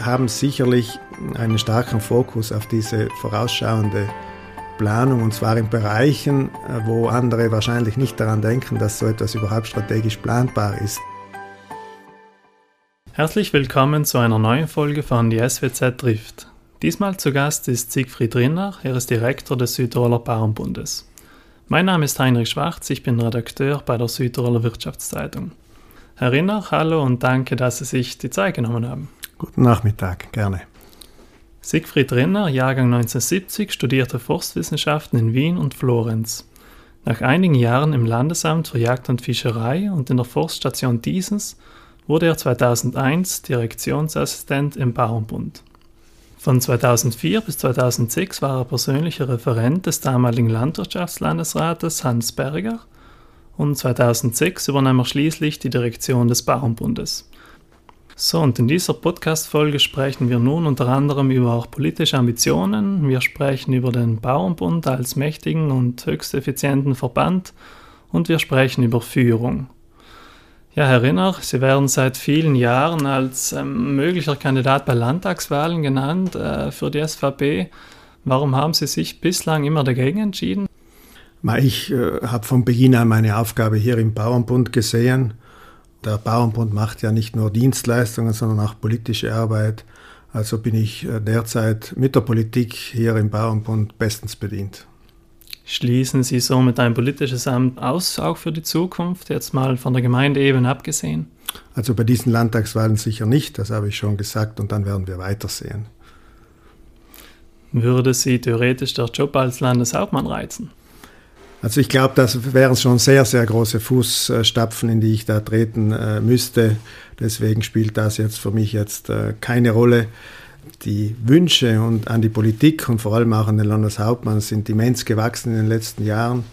Haben sicherlich einen starken Fokus auf diese vorausschauende Planung und zwar in Bereichen, wo andere wahrscheinlich nicht daran denken, dass so etwas überhaupt strategisch planbar ist. Herzlich willkommen zu einer neuen Folge von Die SWZ trifft. Diesmal zu Gast ist Siegfried Rinner, er ist Direktor des Südtiroler Bauernbundes. Mein Name ist Heinrich Schwarz, ich bin Redakteur bei der Südtiroler Wirtschaftszeitung. Herr Rinner, hallo und danke, dass Sie sich die Zeit genommen haben. Guten Nachmittag, gerne. Siegfried Rinner, Jahrgang 1970, studierte Forstwissenschaften in Wien und Florenz. Nach einigen Jahren im Landesamt für Jagd und Fischerei und in der Forststation Diesens wurde er 2001 Direktionsassistent im Bauernbund. Von 2004 bis 2006 war er persönlicher Referent des damaligen Landwirtschaftslandesrates Hans Berger und 2006 übernahm er schließlich die Direktion des Bauernbundes. So, und in dieser Podcast-Folge sprechen wir nun unter anderem über auch politische Ambitionen. Wir sprechen über den Bauernbund als mächtigen und höchst effizienten Verband und wir sprechen über Führung. Ja, Herr Rinner, Sie werden seit vielen Jahren als ähm, möglicher Kandidat bei Landtagswahlen genannt äh, für die SVP. Warum haben Sie sich bislang immer dagegen entschieden? Ich äh, habe von Beginn an meine Aufgabe hier im Bauernbund gesehen. Der Bauernbund macht ja nicht nur Dienstleistungen, sondern auch politische Arbeit. Also bin ich äh, derzeit mit der Politik hier im Bauernbund bestens bedient. Schließen Sie somit ein politisches Amt aus, auch für die Zukunft, jetzt mal von der Gemeindeebene abgesehen? Also bei diesen Landtagswahlen sicher nicht, das habe ich schon gesagt, und dann werden wir weitersehen. Würde Sie theoretisch der Job als Landeshauptmann reizen? Also ich glaube, das wären schon sehr, sehr große Fußstapfen, in die ich da treten äh, müsste. Deswegen spielt das jetzt für mich jetzt äh, keine Rolle die Wünsche und an die Politik und vor allem auch an den Landeshauptmann sind immens gewachsen in den letzten Jahren.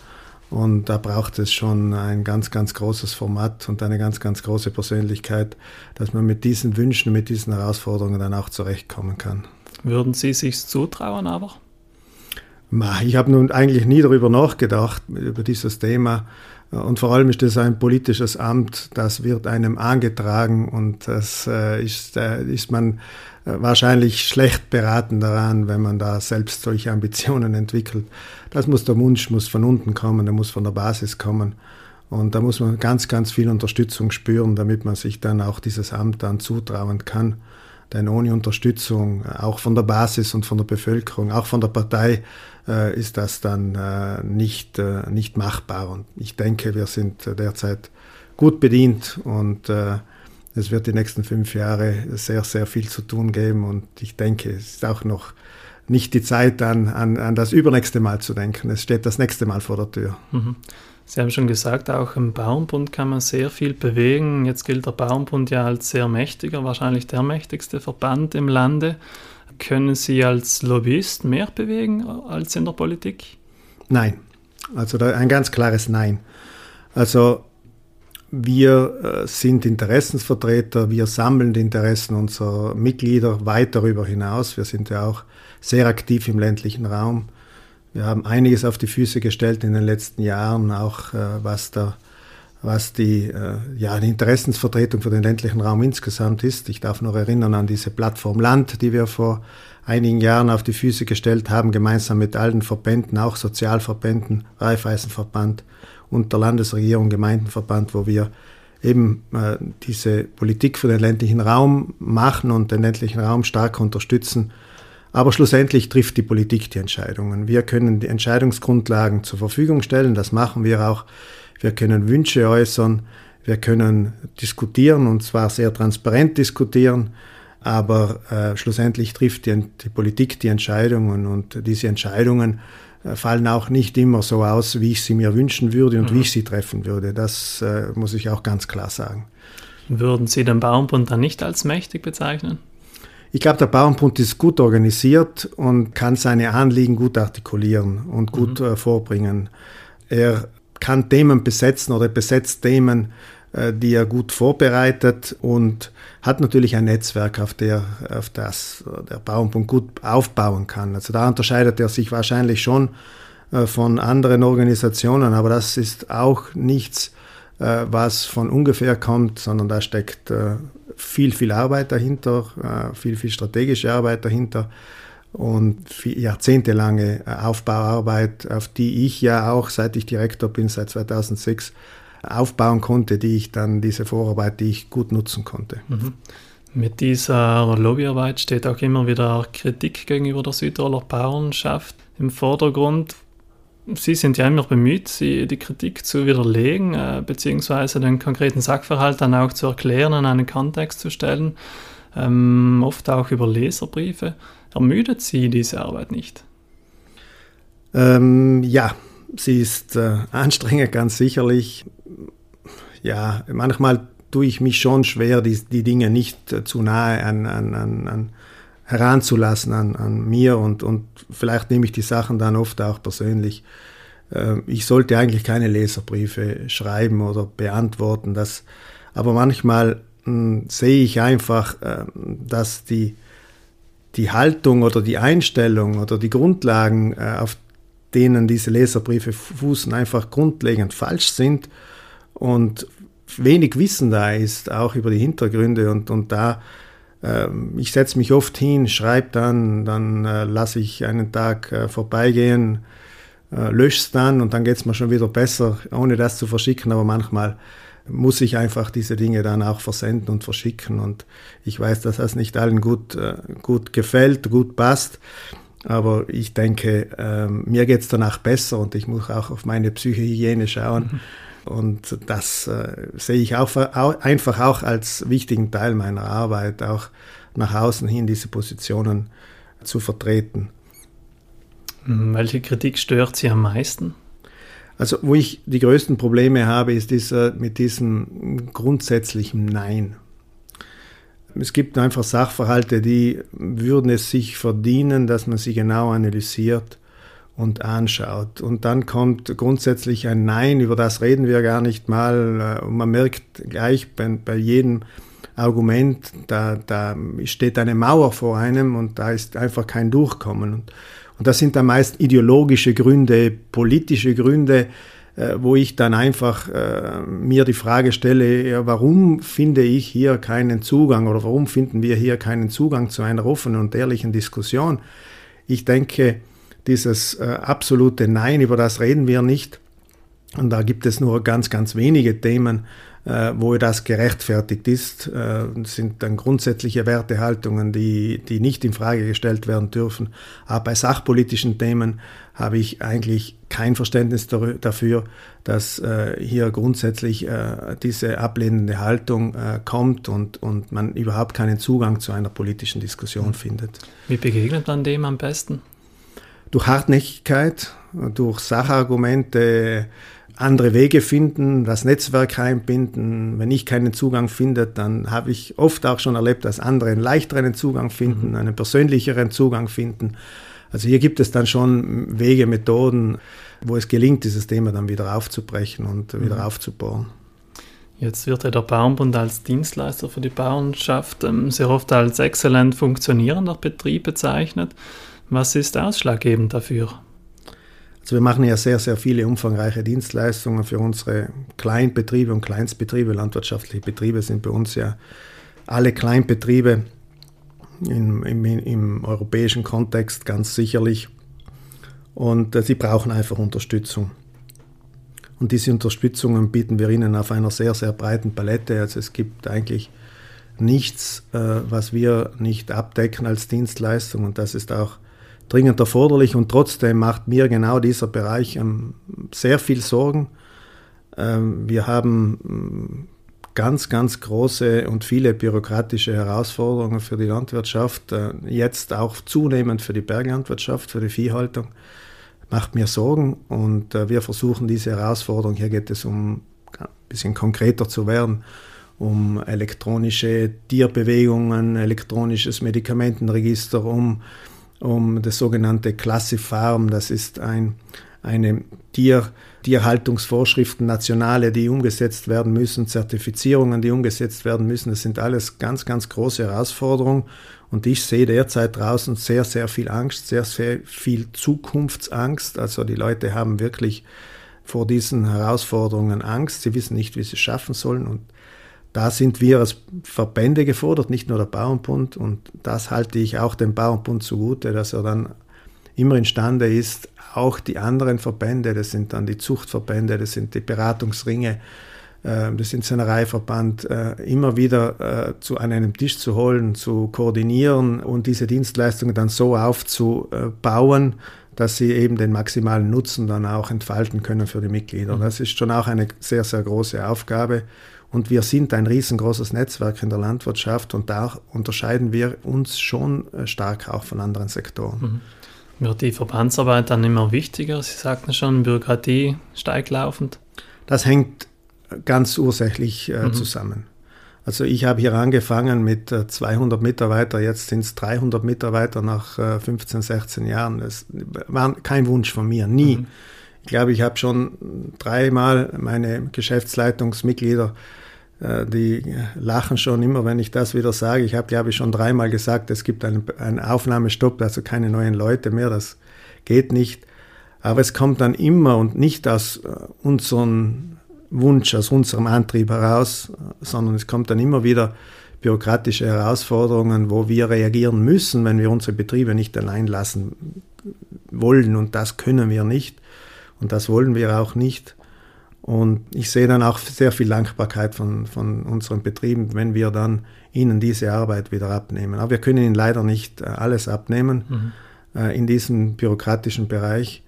Und da braucht es schon ein ganz, ganz großes Format und eine ganz, ganz große Persönlichkeit, dass man mit diesen Wünschen, mit diesen Herausforderungen dann auch zurechtkommen kann. Würden Sie sich zutrauen aber? Ich habe nun eigentlich nie darüber nachgedacht, über dieses Thema. Und vor allem ist das ein politisches Amt, das wird einem angetragen und das äh, ist, äh, ist man äh, wahrscheinlich schlecht beraten daran, wenn man da selbst solche Ambitionen entwickelt. Das muss der Wunsch muss von unten kommen, der muss von der Basis kommen. Und da muss man ganz, ganz viel Unterstützung spüren, damit man sich dann auch dieses Amt dann zutrauen kann. Denn ohne Unterstützung, auch von der Basis und von der Bevölkerung, auch von der Partei, äh, ist das dann äh, nicht, äh, nicht machbar. Und ich denke, wir sind derzeit gut bedient und äh, es wird die nächsten fünf Jahre sehr, sehr viel zu tun geben. Und ich denke, es ist auch noch nicht die Zeit, an, an, an das übernächste Mal zu denken. Es steht das nächste Mal vor der Tür. Mhm. Sie haben schon gesagt, auch im Bauernbund kann man sehr viel bewegen. Jetzt gilt der Bauernbund ja als sehr mächtiger, wahrscheinlich der mächtigste Verband im Lande. Können Sie als Lobbyist mehr bewegen als in der Politik? Nein. Also ein ganz klares Nein. Also wir äh, sind Interessensvertreter, wir sammeln die Interessen unserer Mitglieder weit darüber hinaus. Wir sind ja auch sehr aktiv im ländlichen Raum. Wir haben einiges auf die Füße gestellt in den letzten Jahren, auch äh, was, der, was die, äh, ja, die Interessensvertretung für den ländlichen Raum insgesamt ist. Ich darf noch erinnern an diese Plattform Land, die wir vor einigen Jahren auf die Füße gestellt haben, gemeinsam mit allen Verbänden, auch Sozialverbänden, Raiffeisenverband und der Landesregierung, Gemeindenverband, wo wir eben äh, diese Politik für den ländlichen Raum machen und den ländlichen Raum stark unterstützen aber schlussendlich trifft die Politik die Entscheidungen. Wir können die Entscheidungsgrundlagen zur Verfügung stellen, das machen wir auch. Wir können Wünsche äußern, wir können diskutieren und zwar sehr transparent diskutieren, aber äh, schlussendlich trifft die, die, Politik die Entscheidungen und diese Entscheidungen äh, fallen auch nicht immer so aus, wie ich sie mir wünschen würde und mhm. wie ich sie treffen würde. Das äh, muss ich auch ganz klar sagen. Würden Sie den Bauernbund dann nicht als mächtig bezeichnen? Ich glaube, der Bauernbund ist gut organisiert und kann seine Anliegen gut artikulieren und gut mhm. äh, vorbringen. Er kann Themen besetzen oder besetzt Themen, äh, die er gut vorbereitet und hat natürlich ein Netzwerk, auf, der, auf das der Bauernbund gut aufbauen kann. Also da unterscheidet er sich wahrscheinlich schon äh, von anderen Organisationen, aber das ist auch nichts, äh, was von ungefähr kommt, sondern da steckt äh, viel, viel Arbeit dahinter, äh, viel, viel strategische Arbeit dahinter und jahrzehntelange äh, Aufbauarbeit, auf die ich ja auch, seit ich Direktor bin, seit 2006, aufbauen konnte, die ich dann, diese Vorarbeit, die ich gut nutzen konnte. Mhm. Mit dieser Lobbyarbeit steht auch immer wieder Kritik gegenüber der Südtiroler Bauernschaft im Vordergrund. Sie sind ja immer bemüht, die Kritik zu widerlegen, äh, beziehungsweise den konkreten Sachverhalt dann auch zu erklären, in einen Kontext zu stellen, ähm, oft auch über Leserbriefe. Ermüdet Sie diese Arbeit nicht? Ähm, ja, sie ist äh, anstrengend, ganz sicherlich. Ja, manchmal tue ich mich schon schwer, die, die Dinge nicht äh, zu nahe an, an, an, an heranzulassen an, an mir und, und vielleicht nehme ich die Sachen dann oft auch persönlich. Äh, ich sollte eigentlich keine Leserbriefe schreiben oder beantworten, das, aber manchmal mh, hm, sehe ich einfach, äh, dass die, die Haltung oder die Einstellung oder die Grundlagen, äh, auf denen diese Leserbriefe fußen, einfach grundlegend falsch sind und wenig Wissen da ist, auch über die Hintergründe und, und da ähm, ich setze mich oft hin, schreibe dann, dann äh, lasse ich einen Tag äh, vorbeigehen, äh, lösche es dann und dann geht es mir schon wieder besser, ohne das zu verschicken. Aber manchmal muss ich einfach diese Dinge dann auch versenden und verschicken. Und ich weiß, dass das nicht allen gut, äh, gut gefällt, gut passt. Aber ich denke, ähm, mir geht es danach besser und ich muss auch auf meine Psychohygiene schauen. Mhm. Und das äh, sehe ich auch, einfach auch als wichtigen Teil meiner Arbeit, auch nach außen hin diese Positionen zu vertreten. Welche Kritik stört Sie am meisten? Also wo ich die größten Probleme habe, ist dieser, mit diesem grundsätzlichen Nein. Es gibt einfach Sachverhalte, die würden es sich verdienen, dass man sie genau analysiert und anschaut. Und dann kommt grundsätzlich ein Nein, über das reden wir gar nicht mal. Äh, und man merkt gleich bei, bei jedem Argument, da, da steht eine Mauer vor einem und da ist einfach kein Durchkommen. Und, und das sind dann meist ideologische Gründe, politische Gründe, äh, wo ich dann einfach äh, mir die Frage stelle, warum finde ich hier keinen Zugang oder warum finden wir hier keinen Zugang zu einer offenen und ehrlichen Diskussion? Ich denke, dieses äh, absolute Nein, über das reden wir nicht. Und da gibt es nur ganz, ganz wenige Themen, wo das gerechtfertigt ist. Äh, sind dann grundsätzliche Wertehaltungen, die, die nicht in Frage gestellt werden dürfen. Aber bei sachpolitischen Themen habe ich eigentlich kein Verständnis dafür, dass äh, hier grundsätzlich äh, diese ablehnende Haltung äh, kommt und, und man überhaupt keinen Zugang zu einer politischen Diskussion findet. Wie begegnet man dem am besten? durch Hartnäckigkeit, durch Sachargumente andere Wege finden, das Netzwerk einbinden. Wenn ich keinen Zugang finde, dann habe ich oft auch schon erlebt, dass andere einen leichteren Zugang finden, mhm. einen persönlicheren Zugang finden. Also hier gibt es dann schon Wege, Methoden, wo es gelingt, dieses Thema dann wieder aufzubrechen und mhm. wieder aufzubauen. Jetzt wird ja der Bauernbund als Dienstleister für die Bauernschaft ähm, sehr oft als exzellent funktionierender Betrieb bezeichnet. Was ist ausschlaggebend dafür? Also wir machen ja sehr, sehr viele umfangreiche Dienstleistungen für unsere Kleinbetriebe und Kleinstbetriebe. Landwirtschaftliche Betriebe sind bei uns ja alle Kleinbetriebe im, im, im europäischen Kontext ganz sicherlich. Und äh, sie brauchen einfach Unterstützung. Und diese Unterstützungen bieten wir ihnen auf einer sehr, sehr breiten Palette. Also es gibt eigentlich nichts, äh, was wir nicht abdecken als Dienstleistung. Und das ist auch dringend erforderlich und trotzdem macht mir genau dieser Bereich ähm, sehr viel Sorgen. Ähm, wir haben ähm, ganz, ganz große und viele bürokratische Herausforderungen für die Landwirtschaft, äh, jetzt auch zunehmend für die Berglandwirtschaft, für die Viehhaltung. Macht mir Sorgen und äh, wir versuchen diese Herausforderung, hier geht es um ein bisschen konkreter zu werden, um elektronische Tierbewegungen, elektronisches Medikamentenregister, um um das sogenannte Klassifarm. Das ist ein, eine Tier, Tierhaltungsvorschriften, nationale, die umgesetzt werden müssen, Zertifizierungen, die umgesetzt werden müssen. Das sind alles ganz, ganz große Herausforderungen. Und ich sehe derzeit draußen sehr, sehr viel Angst, sehr, sehr viel Zukunftsangst. Also die Leute haben wirklich vor diesen Herausforderungen Angst. Sie wissen nicht, wie sie es schaffen sollen. Und da sind wir als Verbände gefordert, nicht nur der Bauernbund. Und das halte ich auch dem Bauernbund zugute, dass er dann immer imstande ist, auch die anderen Verbände, das sind dann die Zuchtverbände, das sind die Beratungsringe, äh, das sind Sennereiverband, äh, immer wieder äh, zu an einem Tisch zu holen, zu koordinieren und diese Dienstleistungen dann so aufzubauen, dass sie eben den maximalen Nutzen dann auch entfalten können für die Mitglieder. Mhm. Das ist schon auch eine sehr, sehr große Aufgabe. Und wir sind ein riesengroßes Netzwerk in der Landwirtschaft und da unterscheiden wir uns schon stark auch von anderen Sektoren. Mhm. Wird die Verbandsarbeit dann immer wichtiger? Sie sagten schon, Bürokratie steigt laufend. Das hängt ganz ursächlich äh, mhm. zusammen. Also ich habe hier angefangen mit 200 äh, Mitarbeitern, jetzt sind es 300 Mitarbeiter nach 15, äh, 16 Jahren. Das war kein Wunsch von mir, nie. Mhm. Ich glaube, ich habe schon dreimal meine Geschäftsleitungsmitglieder äh, die lachen schon immer, wenn ich das wieder sage. Ich habe, glaube ich, schon dreimal gesagt, es gibt einen, einen Aufnahmestopp, also keine neuen Leute mehr, das geht nicht. Aber es kommt dann immer und nicht aus äh, unserem Wunsch, aus unserem Antrieb heraus, sondern es kommt dann immer wieder bürokratische Herausforderungen, wo wir reagieren müssen, wenn wir unsere Betriebe nicht allein lassen wollen. Und das können wir nicht. Und das wollen wir auch nicht. Und ich sehe dann auch sehr viel Dankbarkeit von, von unseren Betrieben, wenn wir dann ihnen diese Arbeit wieder abnehmen. Aber wir können ihnen leider nicht äh, alles abnehmen mhm. äh, in diesem bürokratischen Bereich.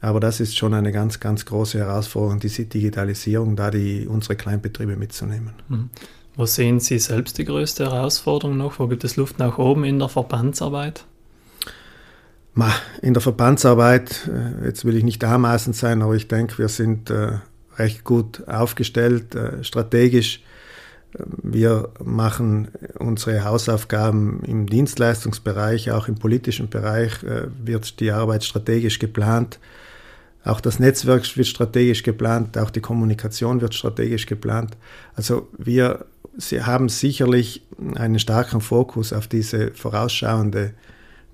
Aber das ist schon eine ganz, ganz große Herausforderung, diese Digitalisierung, da die, unsere Kleinbetriebe mitzunehmen. Mhm. Wo sehen Sie selbst die größte Herausforderung noch? Wo gibt es Luft nach oben in der Verbandsarbeit? In der Verbandsarbeit, äh, jetzt will ich nicht anmaßend sein, aber ich denke, wir sind recht gut aufgestellt, äh, strategisch. Wir machen unsere Hausaufgaben im Dienstleistungsbereich, auch im politischen Bereich äh, wird die Arbeit strategisch geplant. Auch das Netzwerk wird strategisch geplant, auch die Kommunikation wird strategisch geplant. Also wir haben sicherlich einen starken Fokus auf diese vorausschauende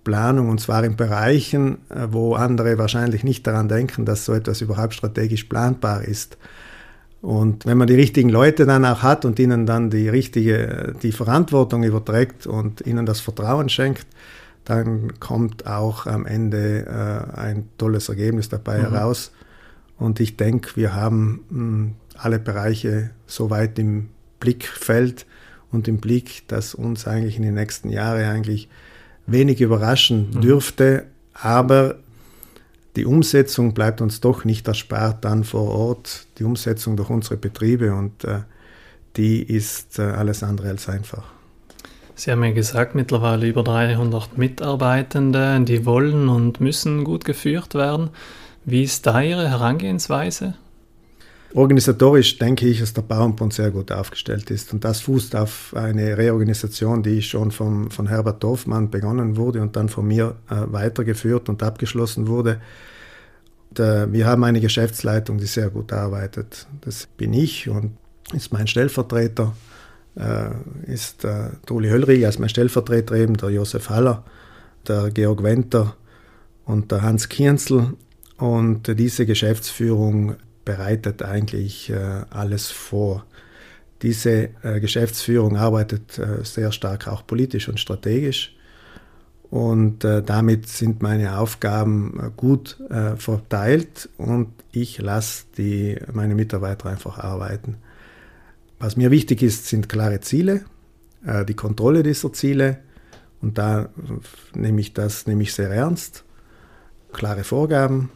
Planung und zwar in Bereichen, äh, wo andere wahrscheinlich nicht daran denken, dass so etwas überhaupt strategisch planbar ist. Und wenn man die richtigen Leute dann auch hat und ihnen dann die richtige, die Verantwortung überträgt und ihnen das Vertrauen schenkt, dann kommt auch am Ende äh, ein tolles Ergebnis dabei mhm. heraus. Und ich denke, wir haben mh, hm, alle Bereiche so weit im Blickfeld und im Blick, dass uns eigentlich in den nächsten Jahren eigentlich wenig überraschen mhm. dürfte, aber die Umsetzung bleibt uns doch nicht erspart dann vor Ort, die Umsetzung durch unsere Betriebe und äh, die ist äh, alles andere als einfach. Sie haben ja gesagt, mittlerweile über 300 Mitarbeitende, die wollen und müssen gut geführt werden. Wie ist da Ihre Herangehensweise? Organisatorisch denke ich, dass der Bauernbund sehr gut aufgestellt ist. Und das fußt auf eine Reorganisation, die schon vom, von Herbert Dorfmann begonnen wurde und dann von mir äh, weitergeführt und abgeschlossen wurde. Und, äh, wir haben eine Geschäftsleitung, die sehr gut arbeitet. Das bin ich und ist mein Stellvertreter, äh, ist äh, Uli Höllrich als mein Stellvertreter eben, der Josef Haller, der Georg Wenter und der Hans Kienzel. Und diese Geschäftsführung bereitet eigentlich äh, alles vor. Diese äh, Geschäftsführung arbeitet äh, sehr stark auch politisch und strategisch. Und damit sind meine Aufgaben gut verteilt und ich lasse die, meine Mitarbeiter einfach arbeiten. Was mir wichtig ist, sind klare Ziele, die Kontrolle dieser Ziele. Und da nehme ich das nehme ich sehr ernst. Klare Vorgaben,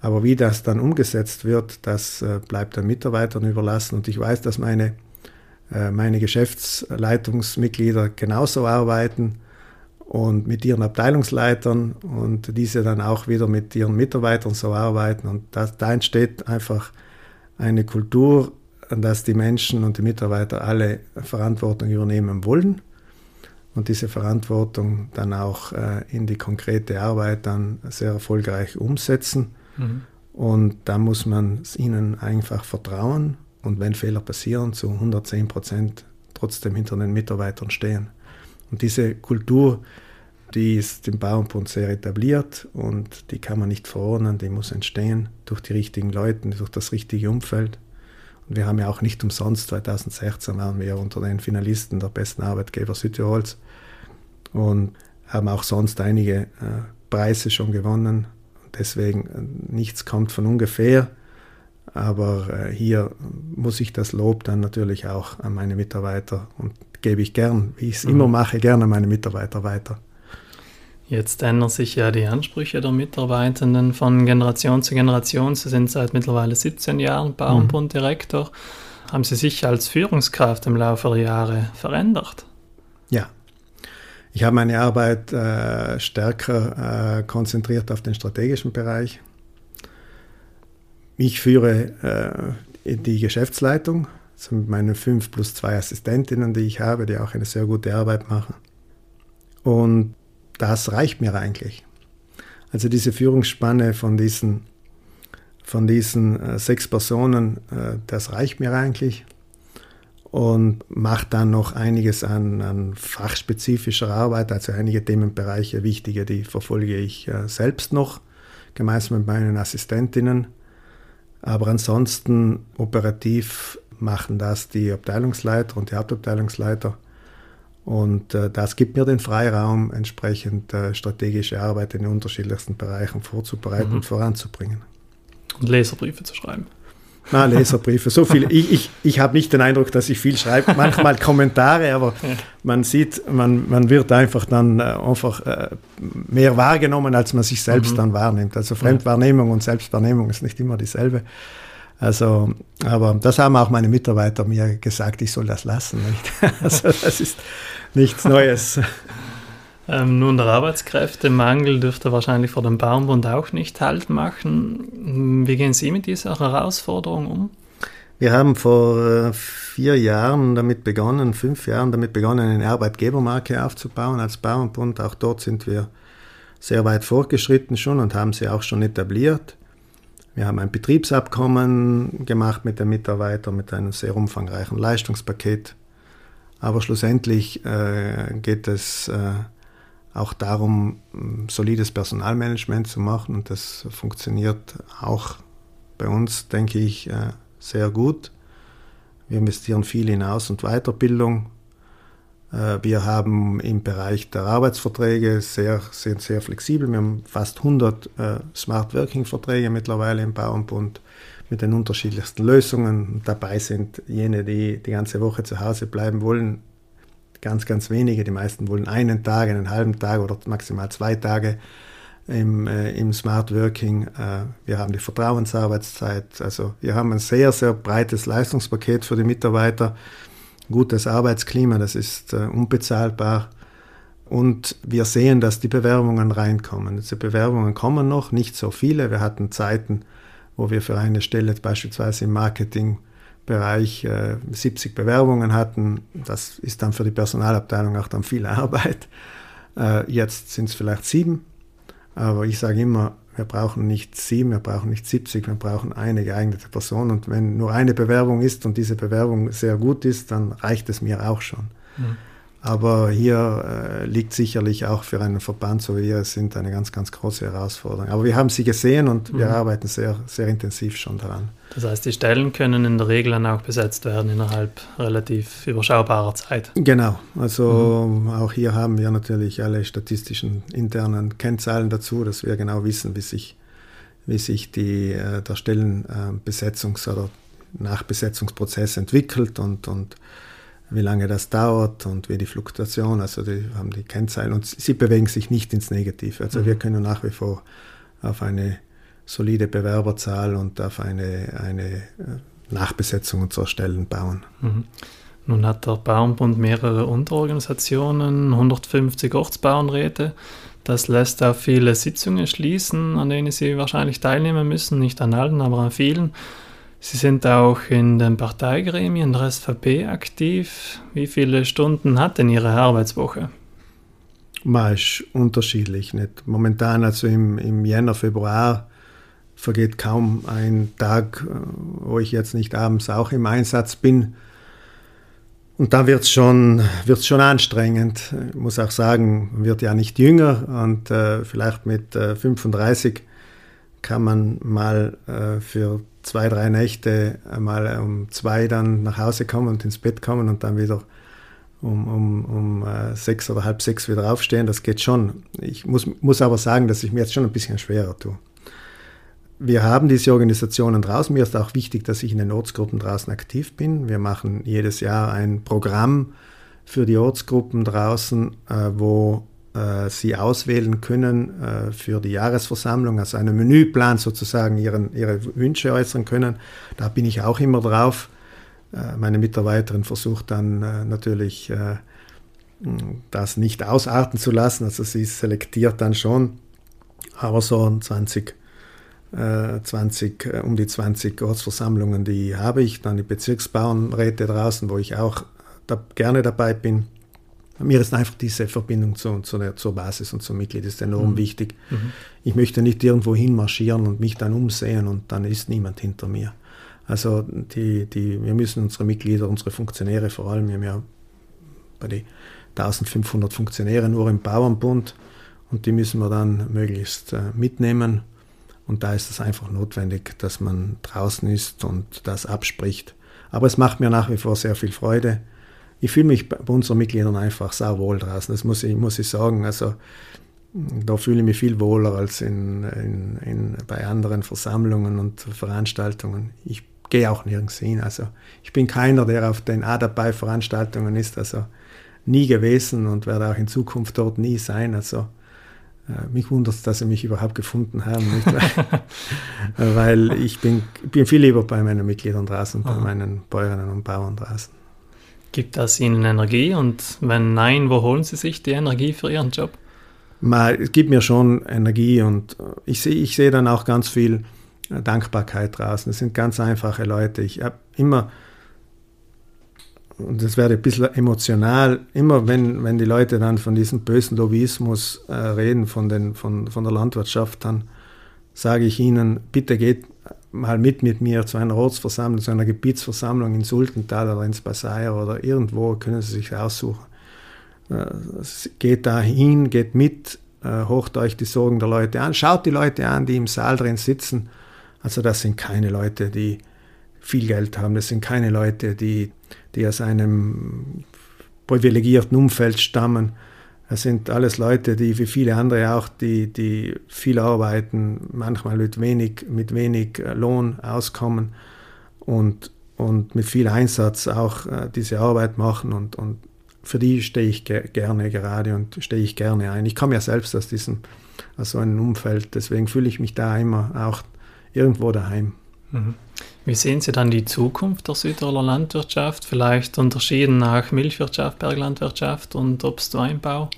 aber wie das dann umgesetzt wird, das äh, bleibt den Mitarbeitern überlassen. Und ich weiß, dass meine, äh, meine Geschäftsleitungsmitglieder genauso arbeiten und mit ihren Abteilungsleitern und diese dann auch wieder mit ihren Mitarbeitern so arbeiten. Und das, da entsteht einfach eine Kultur, dass die Menschen und die Mitarbeiter alle Verantwortung übernehmen wollen und diese Verantwortung dann auch äh, in die konkrete Arbeit dann sehr erfolgreich umsetzen. Mhm. Und da muss man ihnen einfach vertrauen und wenn Fehler passieren, zu 110 Prozent trotzdem hinter den Mitarbeitern stehen. Und diese Kultur, die ist im Bauernbund sehr etabliert und die kann man nicht verordnen, die muss entstehen durch die richtigen Leute, durch das richtige Umfeld. Und wir haben ja auch nicht umsonst 2016 waren wir unter den Finalisten der besten Arbeitgeber Südtirols und haben auch sonst einige äh, Preise schon gewonnen. Deswegen äh, nichts kommt von ungefähr. Aber äh, hier muss ich das Lob dann natürlich auch an meine Mitarbeiter und gebe ich gern, wie ich es mhm. immer mache, gerne an meine Mitarbeiter weiter. Jetzt ändern sich ja die Ansprüche der Mitarbeitenden von Generation zu Generation. Sie sind seit mittlerweile 17 Jahren Bauernbunddirektor. Mhm. Haben Sie sich als Führungskraft im Laufe der Jahre verändert? Ja. Ich habe meine Arbeit äh, stärker äh, konzentriert auf den strategischen Bereich. Ich führe äh, die Geschäftsleitung, also mit meinen fünf plus zwei Assistentinnen, die ich habe, die auch eine sehr gute Arbeit machen. Und das reicht mir eigentlich. Also diese Führungsspanne von diesen, von diesen äh, sechs Personen, äh, das reicht mir eigentlich und macht dann noch einiges an, an, fachspezifischer Arbeit, also einige Themenbereiche, wichtige, die verfolge ich äh, selbst noch, gemeinsam mit meinen Assistentinnen. Aber ansonsten operativ machen das die Abteilungsleiter und die Hauptabteilungsleiter. Und äh, das gibt mir den Freiraum, entsprechend äh, strategische Arbeit in den unterschiedlichsten Bereichen vorzubereiten mhm. und voranzubringen. Und Leserbriefe zu schreiben. Na, Leserbriefe, so viel. Ich, ich, ich habe nicht den Eindruck, dass ich viel schreibe. Manchmal Kommentare, aber man sieht, man, man wird einfach dann äh, einfach äh, mehr wahrgenommen, als man sich selbst mhm. dann wahrnimmt. Also Fremdwahrnehmung und Selbstwahrnehmung ist nicht immer dieselbe. Also, aber das haben auch meine Mitarbeiter mir gesagt, ich soll das lassen. Also das ist nichts Neues. Ähm, nun, der Arbeitskräftemangel dürfte wahrscheinlich vor dem Bauernbund auch nicht Halt machen. Wie gehen Sie mit dieser Herausforderung um? Wir haben vor äh, vier Jahren damit begonnen, fünf Jahren damit begonnen, eine Arbeitgebermarke aufzubauen als Bauernbund. Auch dort sind wir sehr weit fortgeschritten schon und haben sie auch schon etabliert. Wir haben ein Betriebsabkommen gemacht mit den Mitarbeitern mit einem sehr umfangreichen Leistungspaket. Aber schlussendlich äh, geht es äh, auch darum, solides Personalmanagement zu machen und das funktioniert auch bei uns, denke ich, äh, sehr gut. Wir investieren viel in Aus- und Weiterbildung. Äh, wir haben im Bereich der Arbeitsverträge sehr, sind sehr flexibel. Wir haben fast 100 äh, Smart Working Verträge mittlerweile im Bauernbund mit den unterschiedlichsten Lösungen. Dabei sind jene, die die ganze Woche zu Hause bleiben wollen, ganz, ganz wenige. Die meisten wollen einen Tag, einen halben Tag oder maximal zwei Tage im, äh, im Smart Working. Äh, wir haben die Vertrauensarbeitszeit. Also wir haben ein sehr, sehr breites Leistungspaket für die Mitarbeiter gutes Arbeitsklima, das ist äh, unbezahlbar. Und wir sehen, dass die Bewerbungen reinkommen. Diese Bewerbungen kommen noch, nicht so viele. Wir hatten Zeiten, wo wir für eine Stelle beispielsweise im Marketingbereich äh, 70 Bewerbungen hatten. Das ist dann für die Personalabteilung auch dann viel Arbeit. Äh, jetzt sind es vielleicht sieben. Aber ich sage immer, wir brauchen nicht sieben, wir brauchen nicht 70, wir brauchen eine geeignete Person. Und wenn nur eine Bewerbung ist und diese Bewerbung sehr gut ist, dann reicht es mir auch schon. Mhm. Aber hier äh, liegt sicherlich auch für einen Verband, so wie wir es sind, eine ganz, ganz große Herausforderung. Aber wir haben sie gesehen und mhm. wir arbeiten sehr, sehr intensiv schon daran. Das heißt, die Stellen können in der Regel dann auch besetzt werden innerhalb relativ überschaubarer Zeit. Genau, also mhm. auch hier haben wir natürlich alle statistischen internen Kennzahlen dazu, dass wir genau wissen, wie sich, wie sich die, äh, der Stellenbesetzungs- oder Nachbesetzungsprozess entwickelt und, und wie lange das dauert und wie die Fluktuation, also die haben die Kennzahlen und sie bewegen sich nicht ins Negative. Also mhm. wir können nach wie vor auf eine solide Bewerberzahl und auf eine, eine äh, Nachbesetzung unserer Stellen bauen. Mhm. Nun hat der Bauernbund mehrere Unterorganisationen, 150 Ortsbauernräte. Das lässt auf viele Sitzungen schließen, an denen Sie wahrscheinlich teilnehmen müssen, nicht an allen, aber an vielen. Sie sind auch in den Parteigremien der SVP aktiv. Wie viele Stunden hat denn Ihre Arbeitswoche? Ist unterschiedlich. Nicht? Momentan, also im, im Jänner, Februar, vergeht kaum ein Tag, äh, wo ich jetzt nicht abends auch im Einsatz bin. Und da wird es schon, wird's schon anstrengend. Ich muss auch sagen, man wird ja nicht jünger und äh, vielleicht mit äh, 35 kann man mal äh, für zwei, drei Nächte einmal um zwei dann nach Hause kommen und ins Bett kommen und dann wieder um, um, um äh, sechs oder halb sechs wieder aufstehen. Das geht schon. Ich muss, muss aber sagen, dass ich mir jetzt schon ein bisschen schwerer tue. Wir haben diese Organisationen draußen. Mir ist auch wichtig, dass ich in den Ortsgruppen draußen aktiv bin. Wir machen jedes Jahr ein Programm für die Ortsgruppen draußen, äh, wo sie auswählen können äh, für die Jahresversammlung, also einen Menüplan sozusagen ihren, ihre Wünsche äußern können. Da bin ich auch immer drauf. Äh, meine Mitarbeiterin versucht dann äh, natürlich äh, das nicht ausarten zu lassen, also sie selektiert dann schon, aber so 20 20, um die 20 Ortsversammlungen, die habe ich, dann die Bezirksbauernräte draußen, wo ich auch da gerne dabei bin. Mir ist einfach diese Verbindung zu, zu der, zur Basis und zum Mitglied ist enorm mhm. wichtig. Mhm. Ich möchte nicht irgendwo hinmarschieren und mich dann umsehen und dann ist niemand hinter mir. Also die, die, wir müssen unsere Mitglieder, unsere Funktionäre vor allem, wir haben ja bei den 1500 Funktionäre nur im Bauernbund und die müssen wir dann möglichst äh, mitnehmen. Und da ist es einfach notwendig, dass man draußen ist und das abspricht. Aber es macht mir nach wie vor sehr viel Freude ich fühle mich bei unseren Mitgliedern einfach sehr wohl draußen. Das muss ich, muss ich sagen. Also da fühle ich mich viel wohler als in, in, in, bei anderen Versammlungen und Veranstaltungen. Ich gehe auch nirgends hin. Also ich bin keiner, der auf den A dabei Veranstaltungen ist. Also nie gewesen und werde auch in Zukunft dort nie sein. Also äh, mich wundert es, dass sie mich überhaupt gefunden haben. Weil ich bin, bin viel lieber bei meinen Mitgliedern draußen, bei meinen Bäuerinnen und Bauern draußen. Gibt das Ihnen Energie und wenn nein, wo holen Sie sich die Energie für Ihren Job? es gibt mir schon Energie und äh, ich sehe ich seh dann auch ganz viel äh, Dankbarkeit draußen. Es sind ganz einfache Leute. Ich habe immer, und das werde ein bisschen emotional, immer wenn, wenn die Leute dann von diesem bösen Lobbyismus äh, reden, von, den, von, von der Landwirtschaft, dann sage ich ihnen, bitte geht mal mit mit mir zu einer Ortsversammlung, zu einer Gebietsversammlung in Sultental oder in Spasaya oder irgendwo, können Sie sich aussuchen. Äh, geht da hin, geht mit, äh, hocht euch die Sorgen der Leute an, schaut die Leute an, die im Saal drin sitzen. Also das sind keine Leute, die viel Geld haben, das sind keine Leute, die, die aus einem privilegierten Umfeld stammen. Das sind alles Leute, die wie viele andere auch, die, die viel arbeiten, manchmal mit wenig, mit wenig äh, Lohn auskommen und, und mit viel Einsatz auch äh, diese Arbeit machen und, und für die stehe ich ge gerne gerade und stehe ich gerne ein. Ich komme ja selbst aus diesem, aus so einem Umfeld, deswegen fühle ich mich da immer auch irgendwo daheim. Mhm. Wie sehen Sie dann die Zukunft der Südtiroler Landwirtschaft? Vielleicht unterschieden nach Milchwirtschaft, Berglandwirtschaft und Obst-Weinbau?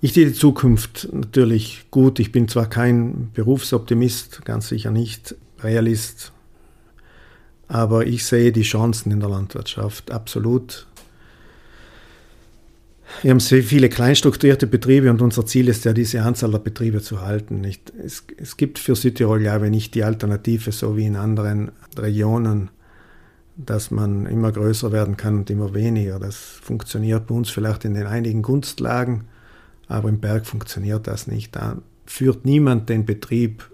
Ich sehe die Zukunft natürlich gut. Ich bin zwar kein Berufsoptimist, ganz sicher nicht Realist, aber ich sehe die Chancen in der Landwirtschaft absolut. Wir haben sehr viele kleinstrukturierte Betriebe und unser Ziel ist ja, diese Anzahl der Betriebe zu halten. Nicht, es, es gibt für Südtirol, glaube ich, nicht die Alternative, so wie in anderen Regionen, dass man immer größer werden kann und immer weniger. Das funktioniert bei uns vielleicht in den einigen Gunstlagen, aber im Berg funktioniert das nicht. Da führt niemand den Betrieb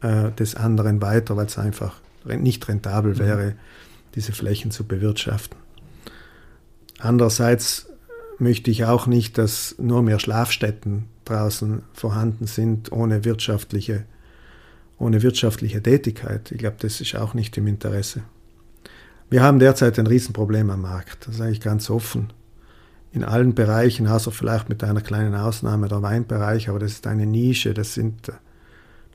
äh, des anderen weiter, weil es einfach nicht rentabel mhm. wäre, diese Flächen zu bewirtschaften. Andererseits möchte ich auch nicht, dass nur mehr Schlafstätten draußen vorhanden sind ohne wirtschaftliche, ohne wirtschaftliche Tätigkeit. Ich glaube, das ist auch nicht im Interesse. Wir haben derzeit ein Riesenproblem am Markt, das ist eigentlich ganz offen. In allen Bereichen, außer vielleicht mit einer kleinen Ausnahme der Weinbereich, aber das ist eine Nische, das sind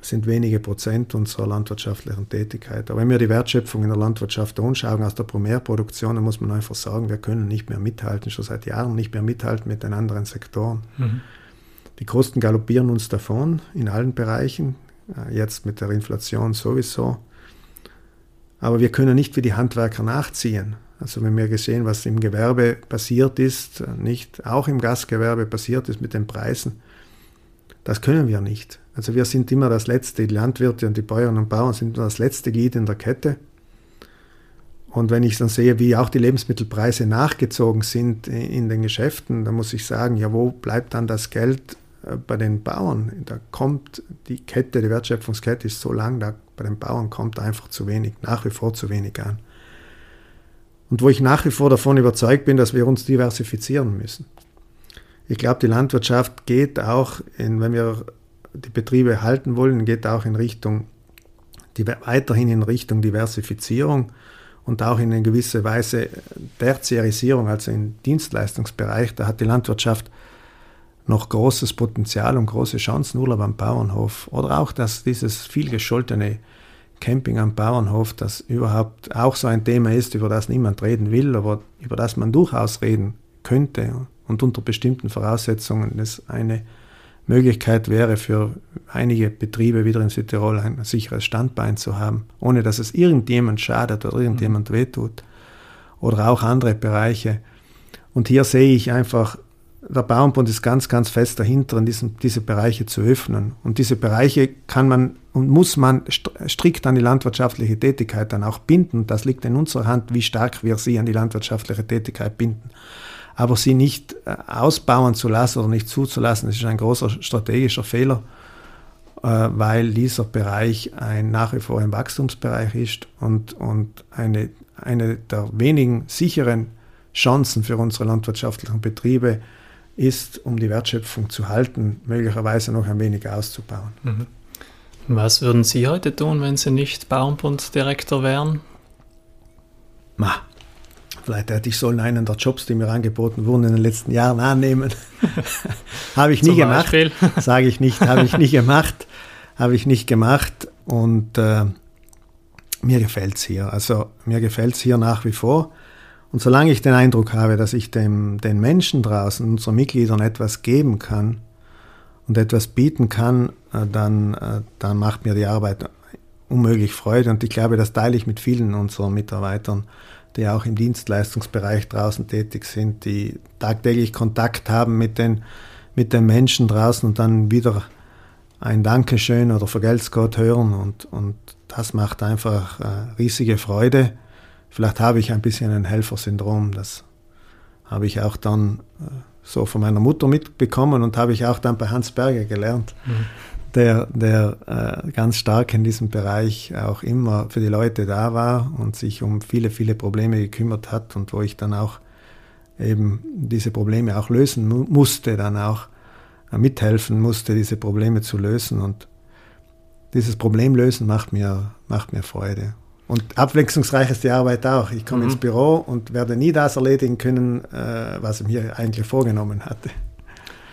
sind wenige Prozent unserer landwirtschaftlichen Tätigkeit. Aber wenn wir die Wertschöpfung in der Landwirtschaft anschauen, aus der Primärproduktion, dann muss man einfach sagen, wir können nicht mehr mithalten, schon seit Jahren nicht mehr mithalten mit den anderen Sektoren. Mhm. Die Kosten galoppieren uns davon in allen Bereichen, äh, jetzt mit der Inflation sowieso. Aber wir können nicht wie die Handwerker nachziehen. Also wenn wir gesehen, was im Gewerbe passiert ist, äh, nicht auch im Gastgewerbe passiert ist mit den Preisen, das können wir nicht. Also wir sind immer das letzte, die Landwirte und die Bäuerinnen und Bauern sind immer das letzte Glied in der Kette. Und wenn ich dann sehe, wie auch die Lebensmittelpreise nachgezogen sind in den Geschäften, dann muss ich sagen, ja, wo bleibt dann das Geld äh, bei den Bauern, da kommt die Kette, die Wertschöpfungskette ist so lang, da bei den Bauern kommt einfach zu wenig, nach wie vor zu wenig an. Und wo ich nach wie vor davon überzeugt bin, dass wir uns diversifizieren müssen. Ich glaube, die Landwirtschaft geht auch, in, wenn wir die Betriebe halten wollen, geht auch in Richtung, die, weiterhin in Richtung Diversifizierung und auch in eine gewisse Weise Tertiarisierung, also im Dienstleistungsbereich. Da hat die Landwirtschaft noch großes Potenzial und große Chancen, Urlaub am Bauernhof. Oder auch, dass dieses viel gescholtene Camping am Bauernhof, das überhaupt auch so ein Thema ist, über das niemand reden will, aber über das man durchaus reden könnte und unter bestimmten Voraussetzungen es eine Möglichkeit wäre für einige Betriebe wieder in Südtirol ein sicheres Standbein zu haben, ohne dass es irgendjemand schadet oder irgendjemand mhm. wehtut. Oder auch andere Bereiche. Und hier sehe ich einfach, der Bauernbund ist ganz, ganz fest dahinter, in diesem, diese Bereiche zu öffnen. Und diese Bereiche kann man und muss man strikt an die landwirtschaftliche Tätigkeit dann auch binden. Das liegt in unserer Hand, wie stark wir sie an die landwirtschaftliche Tätigkeit binden aber sie nicht äh, ausbauen zu lassen oder nicht zuzulassen, das ist ein großer strategischer Fehler, äh, weil dieser Bereich ein, nach wie vor ein Wachstumsbereich ist und, und eine, eine der wenigen sicheren Chancen für unsere landwirtschaftlichen Betriebe ist, um die Wertschöpfung zu halten, möglicherweise noch ein wenig auszubauen. Mhm. Was würden Sie heute tun, wenn Sie nicht Bauernbunddirektor wären? Ma, Vielleicht hätte ich sollen einen der Jobs, die mir angeboten wurden, in den letzten Jahren annehmen. habe ich nie gemacht. Sage ich nicht, habe ich nie gemacht. Habe ich nicht gemacht. Und äh, mir gefällt es hier. Also mir gefällt es hier nach wie vor. Und solange ich den Eindruck habe, dass ich dem, den Menschen draußen, unseren Mitgliedern etwas geben kann und etwas bieten kann, äh, dann, äh, dann macht mir die Arbeit unmöglich Freude. Und ich glaube, das teile ich mit vielen unserer Mitarbeitern die auch im Dienstleistungsbereich draußen tätig sind, die tagtäglich Kontakt haben mit den, mit den Menschen draußen und dann wieder ein Dankeschön oder Vergelt's Gott hören und, und das macht einfach äh, riesige Freude. Vielleicht habe ich ein bisschen ein Helfersyndrom, das habe ich auch dann äh, so von meiner Mutter mitbekommen und habe ich auch dann bei Hans Berger gelernt. Mhm der, der äh, ganz stark in diesem Bereich auch immer für die Leute da war und sich um viele, viele Probleme gekümmert hat und wo ich dann auch eben diese Probleme auch lösen mu musste, dann auch äh, mithelfen musste, diese Probleme zu lösen. Und dieses Problemlösen macht mir, macht mir Freude. Und abwechslungsreich ist die Arbeit auch. Ich komme mhm. ins Büro und werde nie das erledigen können, äh, was ich mir eigentlich vorgenommen hatte.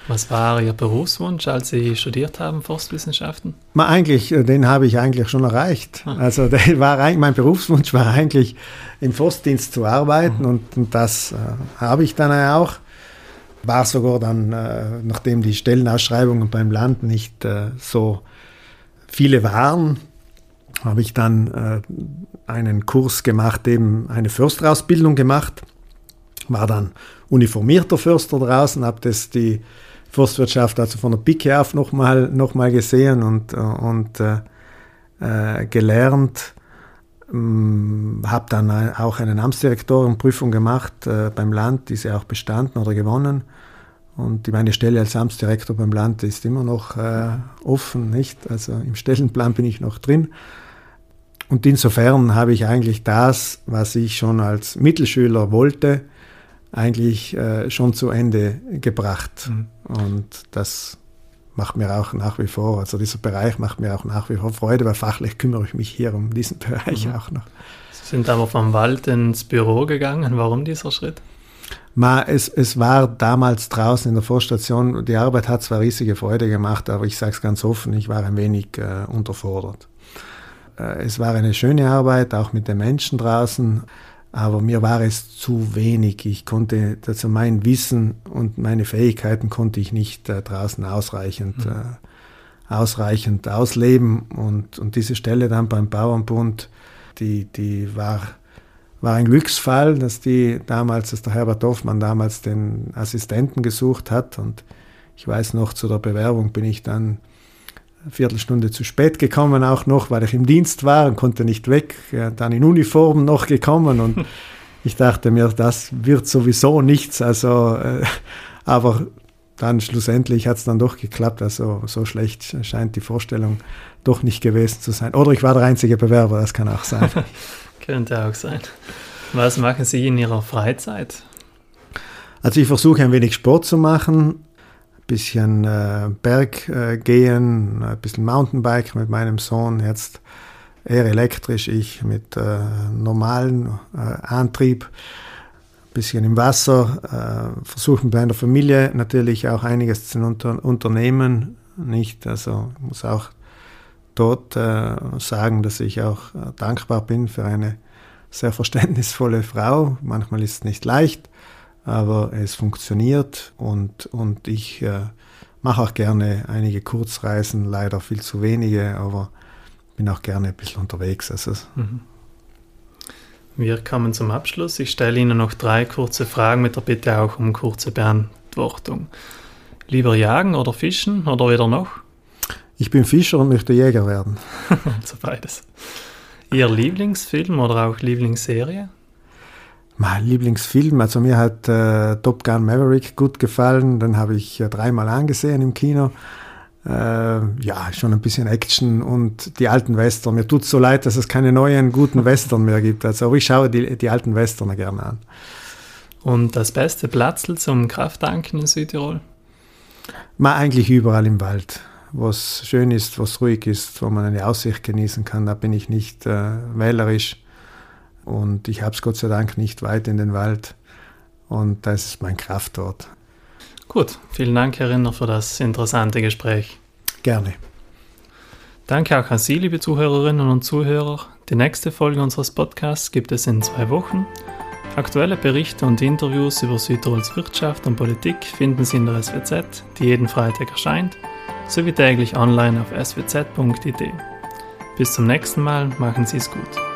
Was war Ihr Berufswunsch, als Sie studiert haben, Forstwissenschaften? Ma, eigentlich, äh, den habe ich eigentlich schon erreicht. Ah. Also war, mein Berufswunsch war eigentlich, im Forstdienst zu arbeiten mhm. und, und, das äh, habe ich dann auch. War sogar dann, äh, nachdem die Stellenausschreibungen beim Land nicht äh, so viele waren, habe ich dann äh, einen Kurs gemacht, eben eine Försterausbildung gemacht. War dann uniformierter Förster draußen, habe das die Forstwirtschaft also von der Pike auf nochmal noch mal gesehen und, und äh, äh gelernt. Ähm, habe dann auch eine Amtsdirektorenprüfung gemacht äh, beim Land, diese auch bestanden oder gewonnen. Und meine Stelle als Amtsdirektor beim Land ist immer noch äh, offen, nicht? Also im Stellenplan bin ich noch drin. Und insofern habe ich eigentlich das, was ich schon als Mittelschüler wollte, eigentlich äh, schon zu Ende gebracht. Mhm. Und das macht mir auch nach wie vor, also dieser Bereich macht mir auch nach wie vor Freude, weil fachlich kümmere ich mich hier um diesen Bereich mhm. auch noch. Sie sind aber vom Wald ins Büro gegangen. Warum dieser Schritt? Ma, es, es war damals draußen in der Vorstation, die Arbeit hat zwar riesige Freude gemacht, aber ich sage es ganz offen, ich war ein wenig äh, unterfordert. Äh, es war eine schöne Arbeit, auch mit den Menschen draußen. Aber mir war es zu wenig. Ich konnte, also mein Wissen und meine Fähigkeiten konnte ich nicht äh, draußen ausreichend, mhm. äh, ausreichend ausleben. Und, und diese Stelle dann beim Bauernbund, die, die war, war ein Glücksfall, dass die damals, dass der Herbert Hoffmann damals den Assistenten gesucht hat. Und ich weiß noch, zu der Bewerbung bin ich dann Viertelstunde zu spät gekommen, auch noch, weil ich im Dienst war und konnte nicht weg. Ja, dann in Uniform noch gekommen und ich dachte mir, das wird sowieso nichts. Also, äh, aber dann schlussendlich hat es dann doch geklappt. Also so schlecht scheint die Vorstellung doch nicht gewesen zu sein. Oder ich war der einzige Bewerber, das kann auch sein. Könnte auch sein. Was machen Sie in Ihrer Freizeit? Also ich versuche ein wenig Sport zu machen, bisschen äh, Berg äh, gehen, ein bisschen Mountainbike mit meinem Sohn, jetzt eher elektrisch, ich mit äh, normalen äh, Antrieb, ein bisschen im Wasser, äh, versuche mit meiner Familie natürlich auch einiges zu unter unternehmen, nicht, also ich muss auch dort äh, sagen, dass ich auch dankbar bin für eine sehr verständnisvolle Frau. Manchmal ist es nicht leicht, aber es funktioniert und, und ich äh, mache auch gerne einige Kurzreisen, leider viel zu wenige, aber bin auch gerne ein bisschen unterwegs. Also, mhm. Wir kommen zum Abschluss. Ich stelle Ihnen noch drei kurze Fragen mit der Bitte auch um kurze Beantwortung. Lieber jagen oder fischen oder weder noch? Ich bin Fischer und möchte Jäger werden. also beides. Ihr Lieblingsfilm oder auch Lieblingsserie? Mein Lieblingsfilm, also mir hat äh, Top Gun Maverick gut gefallen, den habe ich äh, dreimal angesehen im Kino. Äh, ja, schon ein bisschen Action und die alten Western. Mir tut es so leid, dass es keine neuen guten Western mehr gibt. Also, aber ich schaue die, die alten Western gerne an. Und das beste Platzl zum Krafttanken in Südtirol? Mal eigentlich überall im Wald, wo es schön ist, wo es ruhig ist, wo man eine Aussicht genießen kann. Da bin ich nicht äh, wählerisch und ich habe es Gott sei Dank nicht weit in den Wald. Und da ist mein Kraftort. Gut, vielen Dank, Herr Rinner, für das interessante Gespräch. Gerne. Danke auch an Sie, liebe Zuhörerinnen und Zuhörer. Die nächste Folge unseres Podcasts gibt es in zwei Wochen. Aktuelle Berichte und Interviews über Südtirols Wirtschaft und Politik finden Sie in der SWZ, die jeden Freitag erscheint, sowie täglich online auf swz.it. Bis zum nächsten Mal, machen Sie es gut.